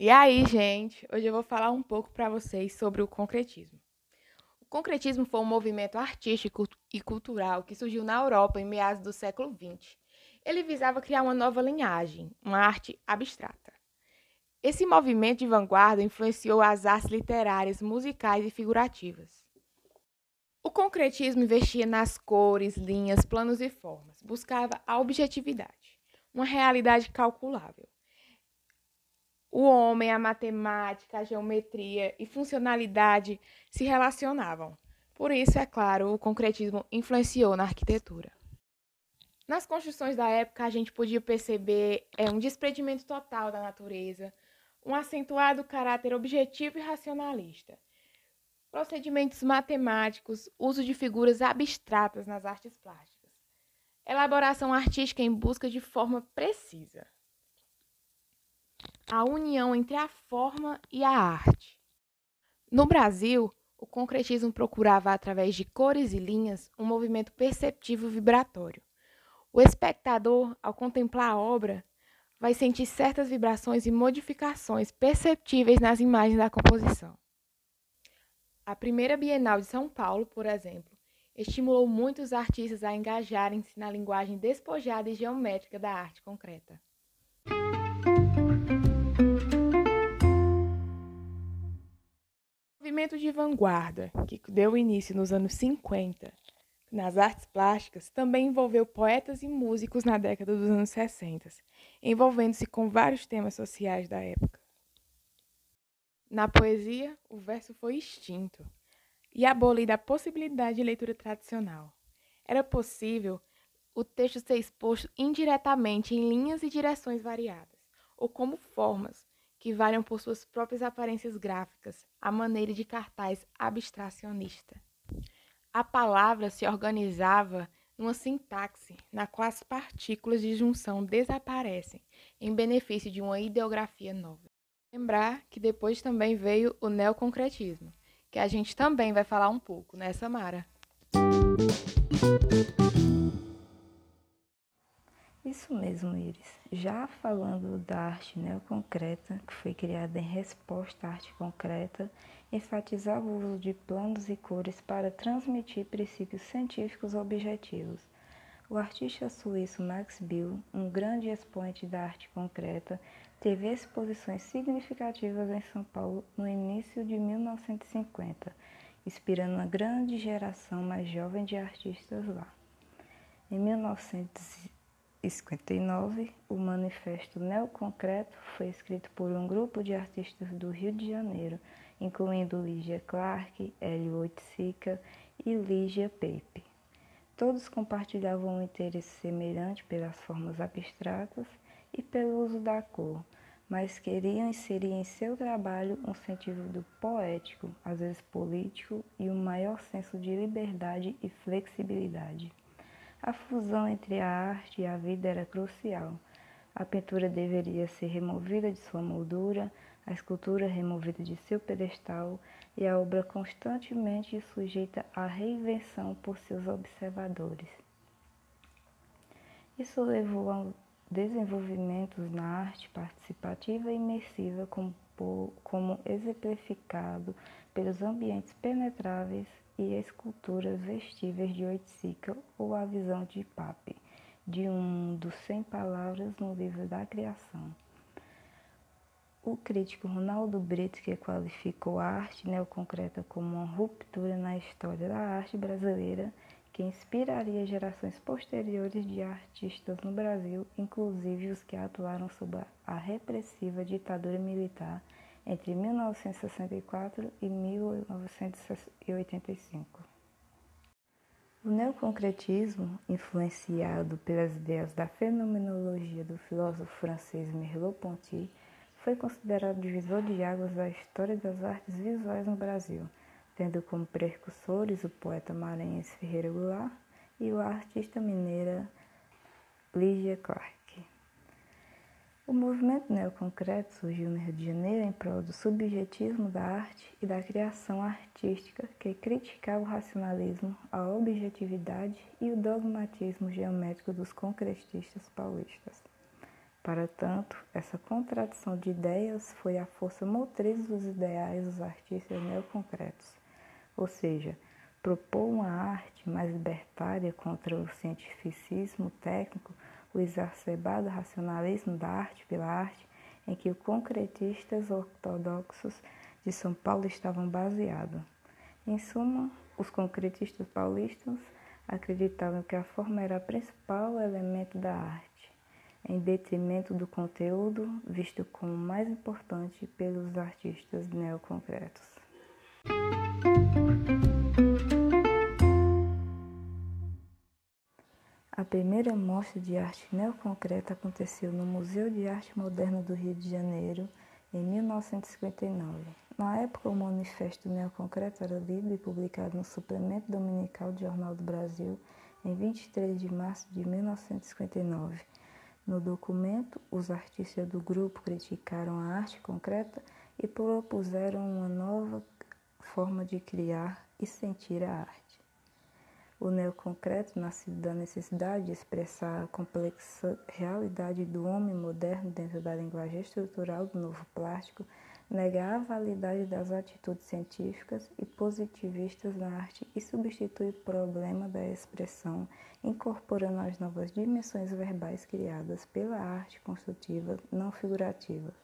E aí, gente, hoje eu vou falar um pouco para vocês sobre o concretismo. O concretismo foi um movimento artístico e cultural que surgiu na Europa em meados do século XX. Ele visava criar uma nova linhagem, uma arte abstrata. Esse movimento de vanguarda influenciou as artes literárias, musicais e figurativas. O concretismo investia nas cores, linhas, planos e formas, buscava a objetividade, uma realidade calculável o homem, a matemática, a geometria e funcionalidade se relacionavam. Por isso, é claro, o concretismo influenciou na arquitetura. Nas construções da época, a gente podia perceber é, um desprendimento total da natureza, um acentuado caráter objetivo e racionalista, procedimentos matemáticos, uso de figuras abstratas nas artes plásticas, elaboração artística em busca de forma precisa a união entre a forma e a arte. No Brasil, o concretismo procurava, através de cores e linhas, um movimento perceptivo vibratório. O espectador, ao contemplar a obra, vai sentir certas vibrações e modificações perceptíveis nas imagens da composição. A primeira Bienal de São Paulo, por exemplo, estimulou muitos artistas a engajarem-se na linguagem despojada e geométrica da arte concreta. Movimento de vanguarda, que deu início nos anos 50 nas artes plásticas, também envolveu poetas e músicos na década dos anos 60, envolvendo-se com vários temas sociais da época. Na poesia, o verso foi extinto e abolida a possibilidade de leitura tradicional. Era possível o texto ser exposto indiretamente em linhas e direções variadas, ou como formas, que variam por suas próprias aparências gráficas, a maneira de cartaz abstracionista. A palavra se organizava numa sintaxe na qual as partículas de junção desaparecem em benefício de uma ideografia nova. Lembrar que depois também veio o neoconcretismo, que a gente também vai falar um pouco, né, Samara? Isso mesmo, Iris. Já falando da arte neoconcreta, que foi criada em resposta à arte concreta, enfatizava o uso de planos e cores para transmitir princípios científicos objetivos. O artista suíço Max Bill, um grande expoente da arte concreta, teve exposições significativas em São Paulo no início de 1950, inspirando uma grande geração mais jovem de artistas lá. Em 1950, 1959, o Manifesto Neoconcreto foi escrito por um grupo de artistas do Rio de Janeiro, incluindo Lígia Clark, Hélio Oiticica e Lígia Pepe. Todos compartilhavam um interesse semelhante pelas formas abstratas e pelo uso da cor, mas queriam inserir em seu trabalho um sentido poético, às vezes político, e um maior senso de liberdade e flexibilidade. A fusão entre a arte e a vida era crucial. A pintura deveria ser removida de sua moldura, a escultura removida de seu pedestal e a obra constantemente sujeita à reinvenção por seus observadores. Isso levou a desenvolvimentos na arte participativa e imersiva como, como exemplificado pelos ambientes penetráveis e esculturas vestíveis de Oiticica ou a visão de Pape, de um dos Cem Palavras no livro da Criação. O crítico Ronaldo Brito, que qualificou a arte neoconcreta como uma ruptura na história da arte brasileira que inspiraria gerações posteriores de artistas no Brasil, inclusive os que atuaram sob a repressiva ditadura militar entre 1964 e 1985. O neoconcretismo, influenciado pelas ideias da fenomenologia do filósofo francês Merleau-Ponty, foi considerado divisor de águas da história das artes visuais no Brasil, tendo como precursores o poeta maranhense Ferreira Goulart e a artista mineira Lígia Clark. O movimento neoconcreto surgiu no Rio de Janeiro em prol do subjetismo da arte e da criação artística que criticava o racionalismo, a objetividade e o dogmatismo geométrico dos concretistas paulistas. Para tanto, essa contradição de ideias foi a força motriz dos ideais dos artistas neoconcretos, ou seja, propor uma arte mais libertária contra o cientificismo técnico, o exacerbado racionalismo da arte pela arte, em que os concretistas ortodoxos de São Paulo estavam baseados. Em suma, os concretistas paulistas acreditavam que a forma era o principal elemento da arte em detrimento do conteúdo, visto como mais importante pelos artistas neoconcretos. A primeira mostra de arte neoconcreta aconteceu no Museu de Arte Moderna do Rio de Janeiro, em 1959. Na época, o Manifesto Neoconcreto era lido e publicado no Suplemento Dominical do Jornal do Brasil em 23 de março de 1959 no documento, os artistas do grupo criticaram a arte concreta e propuseram uma nova forma de criar e sentir a arte. O neoconcreto, nascido da necessidade de expressar a complexa realidade do homem moderno dentro da linguagem estrutural do novo plástico, nega a validade das atitudes científicas e positivistas na arte e substitui o problema da expressão, incorporando as novas dimensões verbais criadas pela arte construtiva não figurativa.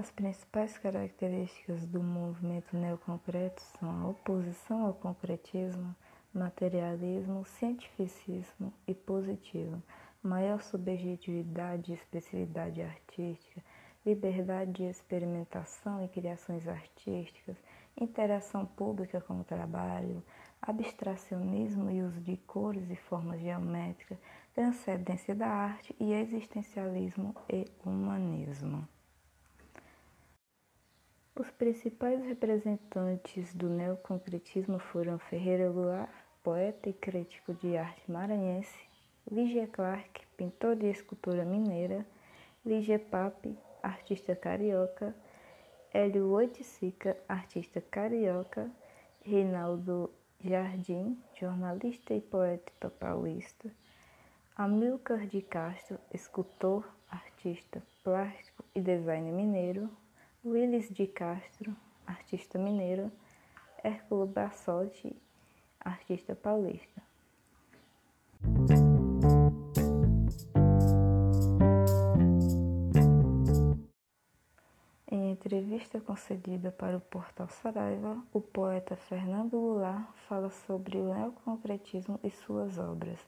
As principais características do movimento neoconcreto são a oposição ao concretismo, materialismo, cientificismo e positivo, maior subjetividade e especificidade artística, liberdade de experimentação e criações artísticas, interação pública com o trabalho, abstracionismo e uso de cores e formas geométricas, transcendência da arte e existencialismo e humanismo. Os principais representantes do neoconcretismo foram Ferreira Goulart, poeta e crítico de arte maranhense, Ligia Clark, pintora e escultora mineira, Ligia Pape, artista carioca, Hélio Oiticica, artista carioca, Reinaldo Jardim, jornalista e poeta paulista, Amilcar de Castro, escultor, artista plástico e designer mineiro, Willis de Castro, artista mineiro, Hérculo Bassotti, artista paulista. entrevista concedida para o portal Saraiva, o poeta Fernando Goulart fala sobre o neoconcretismo e suas obras.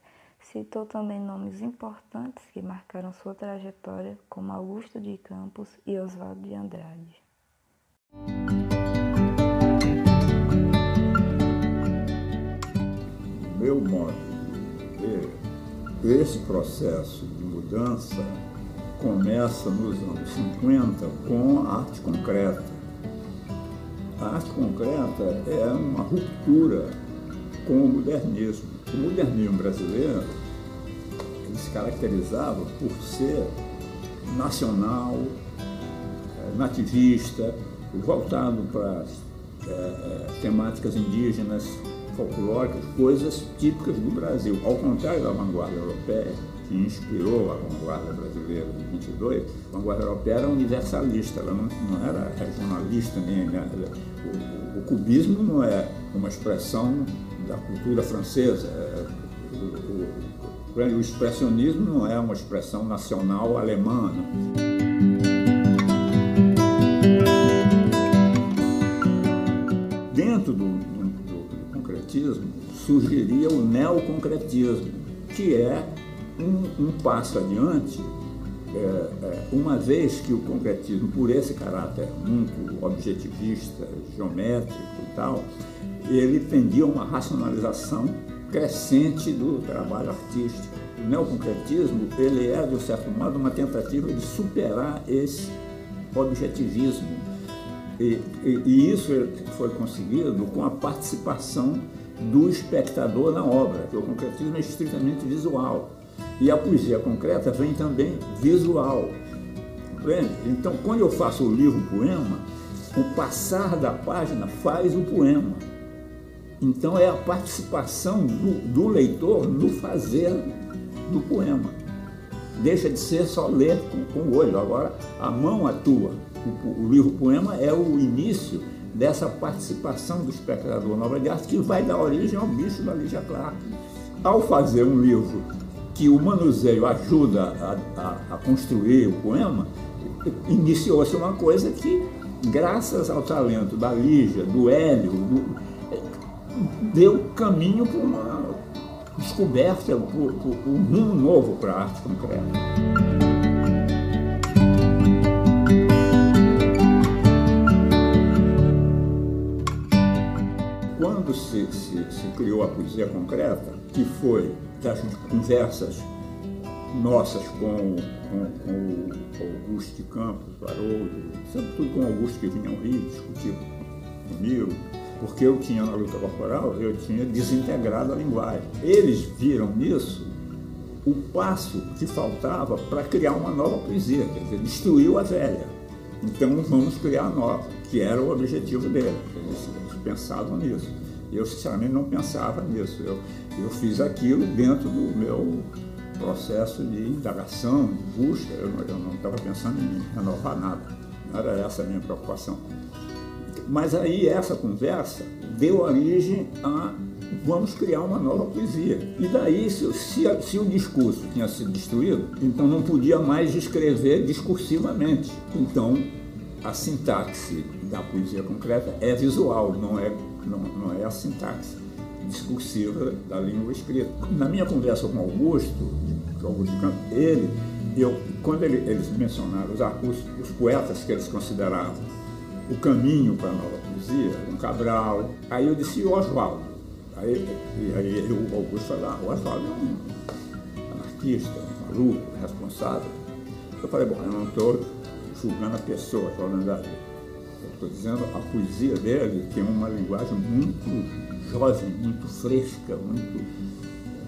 Citou também nomes importantes que marcaram sua trajetória, como Augusto de Campos e Oswaldo de Andrade. Meu modo de ver, esse processo de mudança começa nos anos 50 com a arte concreta. A arte concreta é uma ruptura com o modernismo. O modernismo brasileiro se caracterizava por ser nacional, eh, nativista, voltado para é, temáticas indígenas, folclóricas, coisas típicas do Brasil. Ao contrário da vanguarda europeia, que inspirou a vanguarda brasileira de 22, a vanguarda europeia era universalista, ela não, não era regionalista nem né? o, o, cubismo não é uma expressão da cultura francesa. É, o, o, o, expressionismo não é uma expressão nacional alemã. Dentro do, do, do concretismo surgiria o neoconcretismo, que é um, um passo adiante, é, é, uma vez que o concretismo, por esse caráter muito objetivista, geométrico e tal, ele tendia a uma racionalização crescente do trabalho artístico. O neoconcretismo, ele é, de um certo modo, uma tentativa de superar esse objetivismo. E, e, e isso foi conseguido com a participação do espectador na obra, porque o concretismo é estritamente visual. E a poesia concreta vem também visual. Então, quando eu faço o livro poema, o passar da página faz o poema. Então, é a participação do, do leitor no fazer do poema. deixa de ser só ler com, com o olho. Agora a mão atua. O, o livro poema é o início dessa participação do espectador na obra de arte que vai dar origem ao bicho da Lígia Clark. Ao fazer um livro que o manuseio ajuda a, a, a construir o poema, iniciou-se uma coisa que, graças ao talento da Lígia, do Hélio, do, deu caminho para uma descoberta, para um rumo novo para a arte concreta. quando se, se, se, criou a poesia concreta, que foi das conversas nossas com, com, com o Augusto de Campos, Haroldo, sobretudo com o Augusto que vinha ao Rio discutir comigo, porque eu tinha na luta corporal, eu tinha desintegrado a linguagem. Eles viram nisso o passo que faltava para criar uma nova poesia, quer dizer, destruiu a velha. Então vamos criar a nova, que era o objetivo deles. Eles, eles pensavam nisso. Eu, sinceramente, não pensava nisso. Eu, eu fiz aquilo dentro do meu processo de indagação, de busca. Eu, eu não estava pensando em renovar nada. Não era essa a minha preocupação. Mas aí essa conversa deu origem a vamos criar uma nova poesia. E daí, se, se, se, o discurso tinha sido destruído, então não podia mais escrever discursivamente. Então, a sintaxe da poesia concreta é visual, não é, não, não é a sintaxe discursiva da língua escrita. Na minha conversa com Augusto, Augusto Campos, ele, eu, quando ele, eles mencionaram os, os, os poetas que eles consideravam o caminho para nova poesia, um Cabral. Aí eu disse, o Oswaldo? Aí, aí o Augusto falou, ah, Oswaldo é um anarquista, um maluco, responsável. Eu falei, bom, eu não estou julgando a pessoa, estou falando da Estou dizendo, a poesia dele tem uma linguagem muito jovem, muito fresca, muito,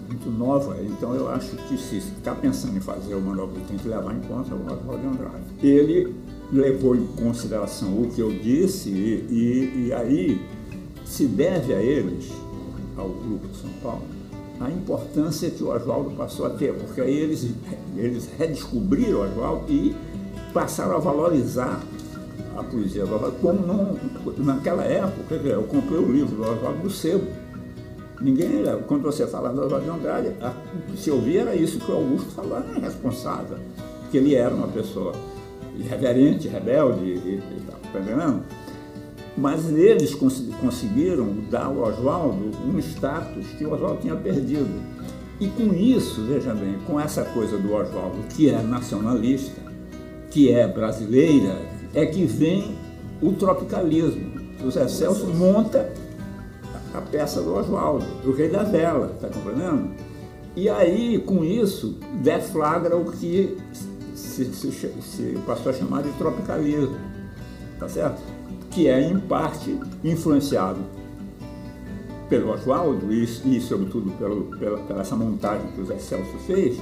muito nova. Então eu acho que se está pensando em fazer uma nova, tem que levar em conta o Oswaldo de Andrade. Ele levou em consideração o que eu disse e, e, e aí se deve a eles, ao Grupo de São Paulo, a importância que o Oswaldo passou a ter, porque aí eles, eles redescobriram o Oswaldo e passaram a valorizar a poesia do Oswaldo, como não, naquela época, eu comprei o livro do Oswaldo do sebo. Ninguém, quando você fala do Oswaldo de Andrade, se ouvia era isso que o Augusto falava, é responsável, que ele era uma pessoa irreverente, rebelde e, tal, tá entendendo? Mas eles cons conseguiram dar ao Oswaldo um status que o Oswaldo tinha perdido. E com isso, veja bem, com essa coisa do Oswaldo, que é nacionalista, que é brasileira, é que vem o tropicalismo. O Zé Celso monta a peça do Oswaldo, o Rei da Vela, está compreendendo? E aí, com isso, deflagra o que se, se, se passou a chamar de tropicalismo, tá certo? Que é, em parte, influenciado pelo Oswaldo e, e sobretudo, pelo, pela, pela essa montagem que o Zé Celso fez,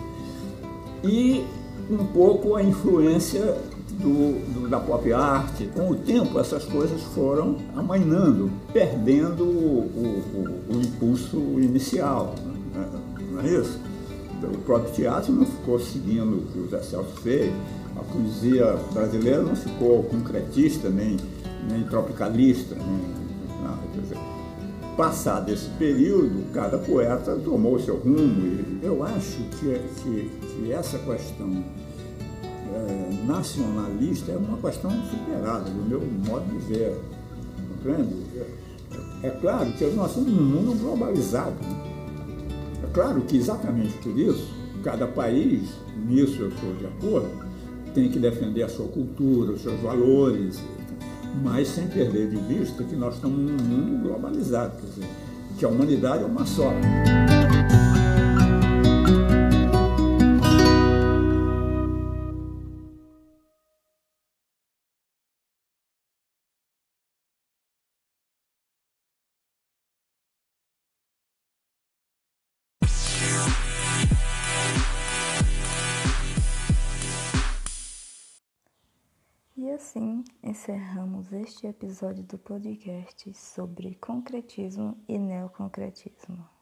e um pouco a influência do, do, da pop art. Com o tempo, essas coisas foram amainando, perdendo o, o, o impulso inicial. Né? Não é isso? O próprio teatro não ficou seguindo o que o Zé Celso fez, a poesia brasileira não ficou concretista, nem, nem tropicalista, nem. Quer dizer, passado esse período, cada poeta tomou seu rumo. E eu acho que, que, que essa questão é, nacionalista é uma questão superada, do meu modo de ver. Compreende? É, claro que nós somos um mundo globalizado. Né? claro que exatamente por isso, cada país, nisso eu estou de acordo, tem que defender a sua cultura, os seus valores, mas sem perder de vista que nós estamos num mundo globalizado, quer dizer, que a humanidade é uma só. Assim encerramos este episódio do podcast sobre concretismo e neoconcretismo.